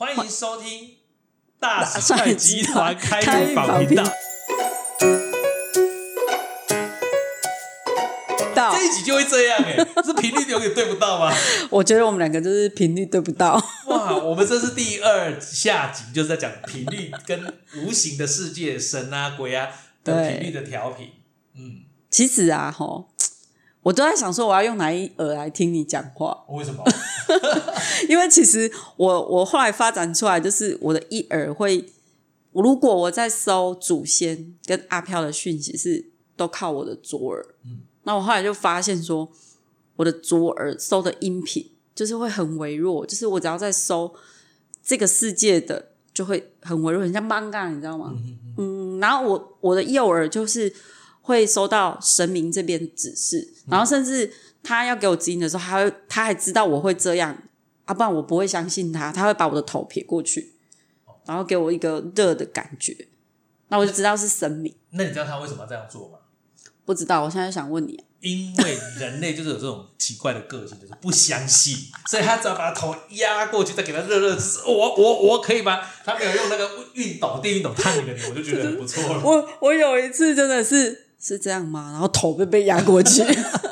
欢迎收听大帅集团开幕榜频道。到这一集就会这样哎、是频率有点对不到吗？我觉得我们两个就是频率对不到。哇，我们这是第二下集，就是在讲频率跟无形的世界、神啊、鬼啊的对频率的调频。嗯，其实啊，吼，我都在想说我要用哪一耳来听你讲话，为什么？因为其实我我后来发展出来，就是我的一耳会，如果我在搜祖先跟阿飘的讯息是都靠我的左耳，嗯那我后来就发现说，我的左耳搜的音频就是会很微弱，就是我只要在搜这个世界的，就会很微弱，很像 manga，你知道吗？嗯，然后我我的右耳就是会收到神明这边指示，然后甚至他要给我指引的时候，他会他还知道我会这样，啊，不然我不会相信他，他会把我的头撇过去，然后给我一个热的感觉，那我就知道是神明。那你知道他为什么要这样做吗？不知道，我现在想问你，因为人类就是有这种奇怪的个性，就是不相信，所以他只要把头压过去，再给他热热，我我我可以吗？他没有用那个熨斗电熨斗烫你的脸，我就觉得很不错了。我我有一次真的是是这样吗？然后头被被压过去，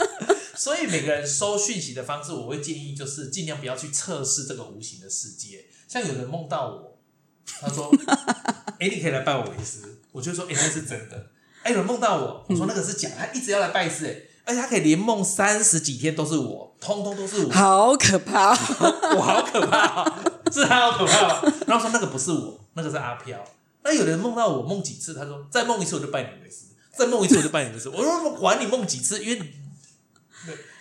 所以每个人收讯息的方式，我会建议就是尽量不要去测试这个无形的世界。像有人梦到我，他说：“ 哎、你可以来拜我为师。”我就说：“哎、那是真的。”哎，有人梦到我，我说那个是假，他一直要来拜师，哎，而且他可以连梦三十几天都是我，通通都是我。好可怕！我好可怕、哦，是他好可怕、哦。然后说那个不是我，那个是阿飘。那有人梦到我梦几次，他说再梦一次我就拜你为师，再梦一次我就拜你一次。我说管你梦几次，因为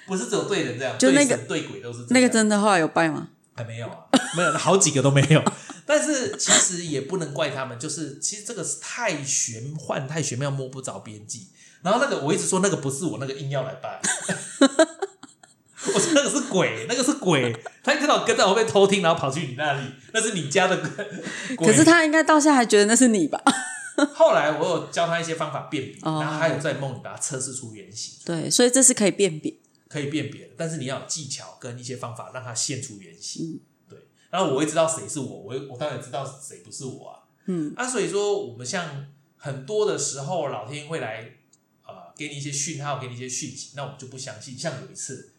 不是只有对人这样，就那个对神对鬼都是那个真的后来有拜吗？还没有啊，没有，好几个都没有。但是其实也不能怪他们，就是其实这个是太玄幻、太玄妙，摸不着边际。然后那个我一直说那个不是我，那个硬要来拜。我说那个是鬼，那个是鬼，他一看到晚跟在我后面偷听，然后跑去你那里，那是你家的鬼。可是他应该到现在还觉得那是你吧？后来我有教他一些方法辨别，哦然后还有在梦里把它测试出原型，对，所以这是可以辨别。可以辨别的。但是你要有技巧跟一些方法让它现出原型。嗯对，然后我会知道谁是我，我会我当然知道谁不是我啊。嗯，啊，所以说我们像很多的时候，老天会来呃给你一些讯号，给你一些讯息，那我们就不相信。像有一次，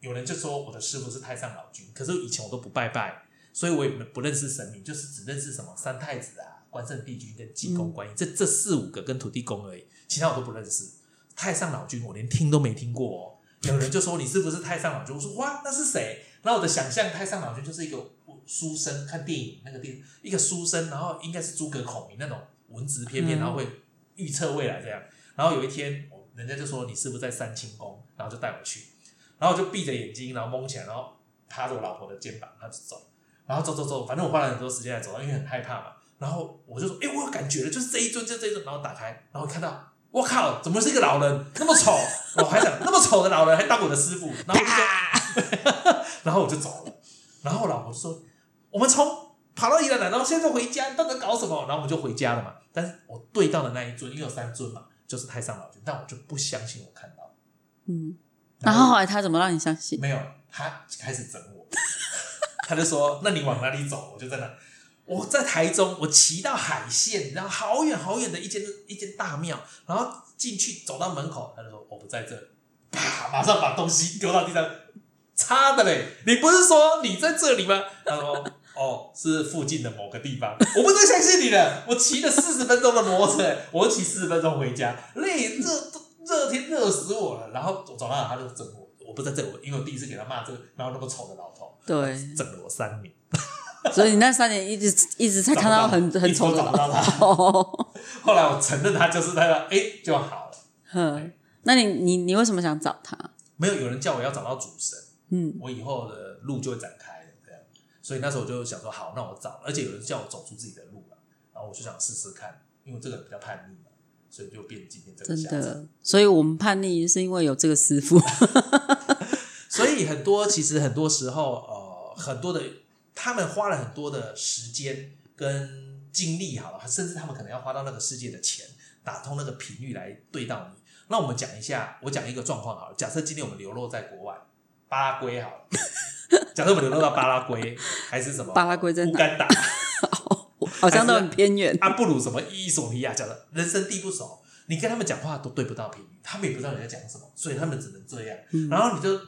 有人就说我的师傅是太上老君，可是以前我都不拜拜，所以我也不认识神明，就是只认识什么三太子啊、关圣帝君跟济公观音、这这四五个跟土地公而已，其他我都不认识。太上老君我连听都没听过哦。有人就说你是不是太上老君？我说哇，那是谁？然后我的想象，太上老君就是一个书生，看电影那个电一个书生，然后应该是诸葛孔明那种文质翩翩，嗯然后会预测未来这样。然后有一天，我人家就说你是不是在三清宫？然后就带我去，然后我就闭着眼睛，然后蒙起来，然后趴着我老婆的肩膀，然后就走，然后走走走，反正我花了很多时间来走，因为很害怕嘛。然后我就说，哎、我有感觉了，就是这一尊，就这一尊，然后打开，然后看到。我靠！怎么是一个老人那么丑？我还想那么丑的老人还当我的师傅，然后我就说，然后我就走了。然后我老婆说：“我们从跑到宜兰来，然后现在回家，你到底在搞什么？”然后我们就回家了嘛。但是我对到的那一尊，因为有三尊嘛，就是太上老君，但我就不相信我看到。嗯，然后后来他怎么让你相信？没有，他开始整我，他就说：“那你往哪里走？”我就在那。我在台中，我骑到海线，然后好远好远的一间一间大庙，然后进去走到门口，他就说我不在这里，啪，马上把东西丢到地上，擦的嘞！你不是说你在这里吗？他说哦，是附近的某个地方，我不再相信你了。我骑了四十分钟的摩托车，我骑四十分钟回家，累热热天热死我了。然后我走到他就整我，我不在这我，因为我第一次给他骂这个，然后那么丑的老头，对，整了我三年。所以你那三年一直一直在看到很到很丑的找不到他哦。后来我承认他就是那个，哎、就好了。哼，那你你你为什么想找他？没有有人叫我要找到主神，嗯，我以后的路就会展开了，这样。所以那时候我就想说，好，那我找，而且有人叫我走出自己的路嘛，然后我就想试试看，因为这个人比较叛逆嘛，所以就变今天这个真。的，所以我们叛逆是因为有这个师傅。所以很多其实很多时候，呃，很多的他们花了很多的时间跟精力，好了，甚至他们可能要花到那个世界的钱，打通那个频率来对到你。那我们讲一下，我讲一个状况好了，假设今天我们流落在国外，巴拉圭好了，假设我们流落到巴拉圭还是什么巴拉圭在哪？乌干达，好像都很偏远。阿布鲁什么伊索比亚，讲的人生地不熟，你跟他们讲话都对不到频率，他们也不知道你在讲什么，所以他们只能这样。然后你就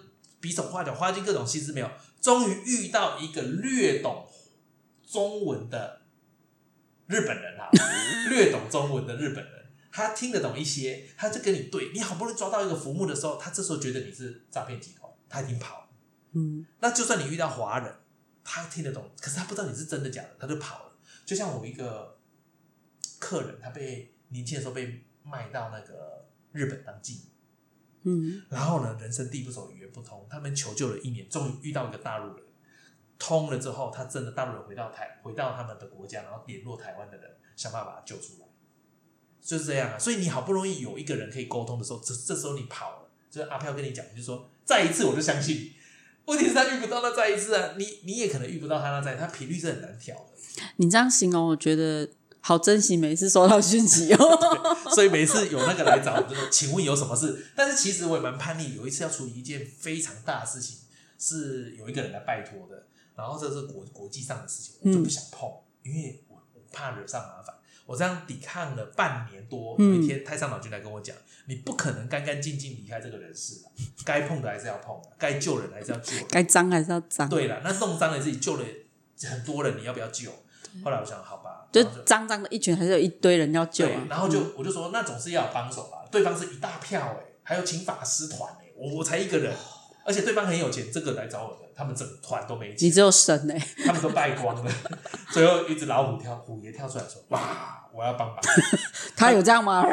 比手画脚，花尽各种心思没有，终于遇到一个略懂中文的日本人啊，略懂中文的日本人，他听得懂一些，他就跟你对，你好不容易抓到一个浮木的时候，他这时候觉得你是诈骗集团，他已经跑了。嗯，那就算你遇到华人，他听得懂，可是他不知道你是真的假的，他就跑了。就像我一个客人，他被年轻的时候被卖到那个日本当妓女，嗯，然后呢，人生地不熟，语言不通，他们求救了一年，终于遇到一个大陆人，通了之后，他真的大陆人回到台，回到他们的国家，然后联络台湾的人，想办法把他救出来，就是这样啊。所以你好不容易有一个人可以沟通的时候，这这时候你跑了，就是阿飘跟你讲，就是说再一次我就相信你。问题是他遇不到那再一次啊，你你也可能遇不到他那再，他频率是很难调的。你这样形容，我觉得好珍惜每次收到讯息哦。所以每次有那个来找我，就说请问有什么事？但是其实我也蛮叛逆，有一次要处理一件非常大的事情，是有一个人来拜托的，然后这是国国际上的事情，我就不想碰，因为我我怕惹上麻烦。我这样抵抗了半年多，有一天太上老君来跟我讲，你不可能干干净净离开这个人世的，该碰的还是要碰，该救人还是要救人，该脏还是要脏。对了，那弄脏了自己救了很多人，你要不要救？后来我想，好吧，就脏脏的一群，还是有一堆人要救对啊，。然后就我就说，那总是要有帮手吧。对方是一大票哎、还有请法师团哎、我我才一个人，而且对方很有钱，这个来找我的，他们整个团都没钱，你只有神哎、他们都败光了。最后一只老虎跳，虎爷跳出来说：“哇，我要帮忙。他有这样吗？”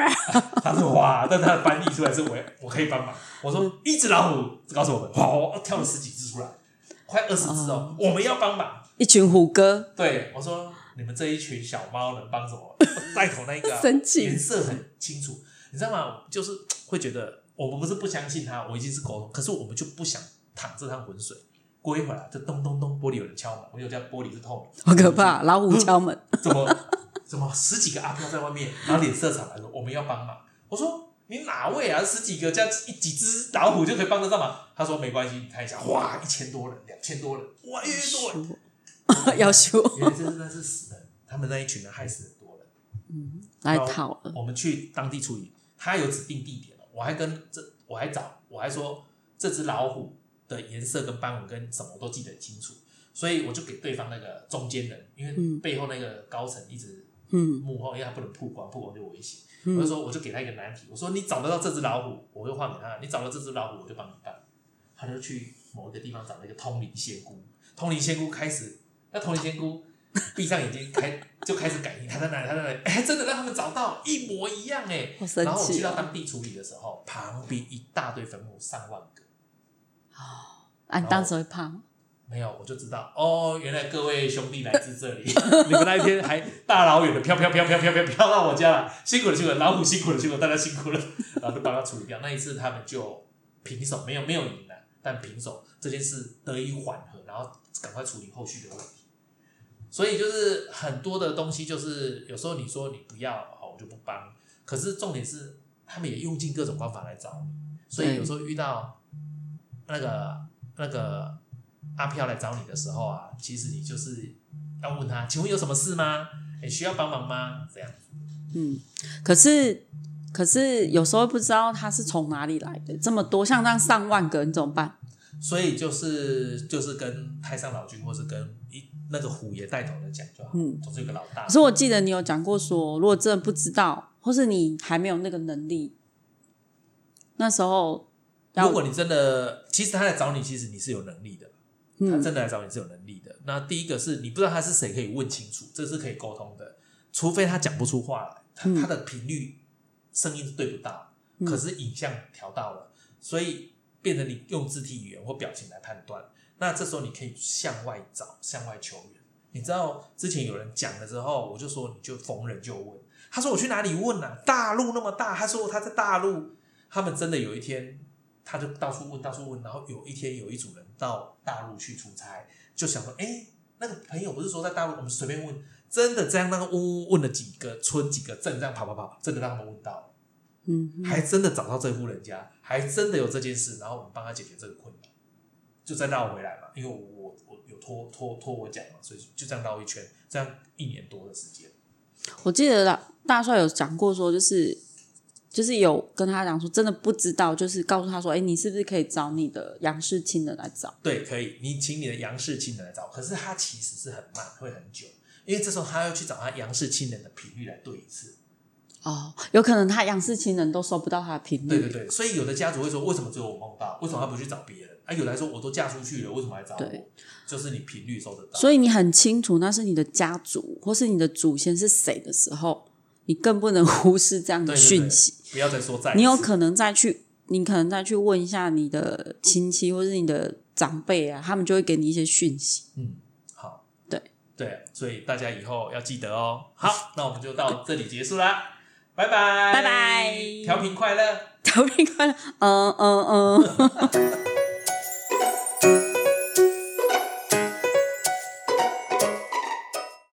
他说：“哇！”但他的翻译出来是我我可以帮忙。我说：“一只老虎告诉我们，哇，跳了十几只出来，快二十只哦，我们要帮忙。”一群虎哥，对我说：“你们这一群小猫能帮什么？带头那个、啊、生气颜色很清楚，你知道吗？就是会觉得我们不是不相信他，我已经是沟通，可是我们就不想淌这趟浑水。过一会儿就咚咚咚，玻璃有人敲门，我有家玻璃是透明，好可怕！老虎敲门，怎么怎么十几个阿飘在外面，然后脸色惨白说我们要帮忙。我说你哪位啊？十几个加一几只老虎就可以帮得上忙？他说没关系，你看一下，哇，一千多人，两千多人，哇，越多人。要修因为这是那是死人，他们那一群人害死很多人。嗯来讨了。我们去当地处理，他有指定地点了，我还跟这我还找我还说这只老虎的颜色跟斑纹跟什么我都记得很清楚，所以我就给对方那个中间人，因为背后那个高层一直嗯幕后，因为他不能曝光，曝光就危险。嗯我就说我就给他一个难题，我说你找得到这只老虎，我就换给他；你找到这只老虎，我就帮你办。他就去某一个地方找了一个通灵仙姑，通灵仙姑开始，那通灵仙姑闭上眼睛开就开始感应，他在哪里，他在哪里，哎，真的让他们找到一模一样哎。然后我去到！当地处理的时候，旁边一大堆坟墓，上万个。啊，你当时会怕吗？没有，我就知道哦，原来各位兄弟来自这里，你们那一天还大老远的飘飘飘飘飘飘飘到我家了，辛苦了辛苦了，老虎辛苦了辛苦了，大家辛苦了，然后就把它处理掉。那一次他们就平手，没有没有赢了，但平手这件事得以缓和，然后赶快处理后续的问题。所以就是很多的东西，就是有时候你说你不要，好我就不帮。可是重点是，他们也用尽各种方法来找你，所以有时候遇到那个那个阿飘来找你的时候啊，其实你就是要问他，请问有什么事吗？你需要帮忙吗？这样。嗯，可是可是有时候不知道他是从哪里来的，这么多，像这样上万个，你怎么办？所以就是就是跟太上老君，或是跟一那个虎爷带头的讲就好，嗯总是有个老大可。是我记得你有讲过说，如果真的不知道，或是你还没有那个能力，那时候如果你真的，其实他来找你，其实你是有能力的。他嗯真的来找你是有能力的。那第一个是你不知道他是谁，可以问清楚，这是可以沟通的。除非他讲不出话来，他、嗯他的频率声音是对不到，嗯可是影像调到了，所以变成你用肢体语言或表情来判断。那这时候你可以向外找，向外求援。你知道之前有人讲了之后，我就说你就逢人就问。他说我去哪里问啊？大陆那么大，他说他在大陆，他们真的有一天他就到处问，到处问，然后有一天有一组人到大陆去出差，就想说，哎，那个朋友不是说在大陆，我们随便问，真的这样那个问问问了几个村几个镇，这样跑跑跑，真的让他们问到了，嗯还真的找到这户人家，还真的有这件事，然后我们帮他解决这个困扰，就再绕回来嘛，因为我我我有拖拖拖我讲嘛，所以就这样绕一圈，这样一年多的时间。我记得大大帅有讲过说，就是就是有跟他讲说，真的不知道，就是告诉他说，哎，你是不是可以找你的杨氏亲人来找？对，可以，你请你的杨氏亲人来找，可是他其实是很慢，会很久，因为这时候他要去找他杨氏亲人的频率来对一次。哦，有可能他杨氏亲人都收不到他的频率。对对对，所以有的家族会说，为什么只有我梦到？为什么他不去找别人？啊，有的说我都嫁出去了，为什么还找我？就是你频率收得到。所以你很清楚那是你的家族或是你的祖先是谁的时候，你更不能忽视这样的讯息。不要再说再。你有可能再去，你可能再去问一下你的亲戚或是你的长辈啊，他们就会给你一些讯息。嗯，好，对对，所以大家以后要记得哦。好，那我们就到这里结束啦。拜拜，拜拜，调频快乐，调频快乐，嗯嗯嗯。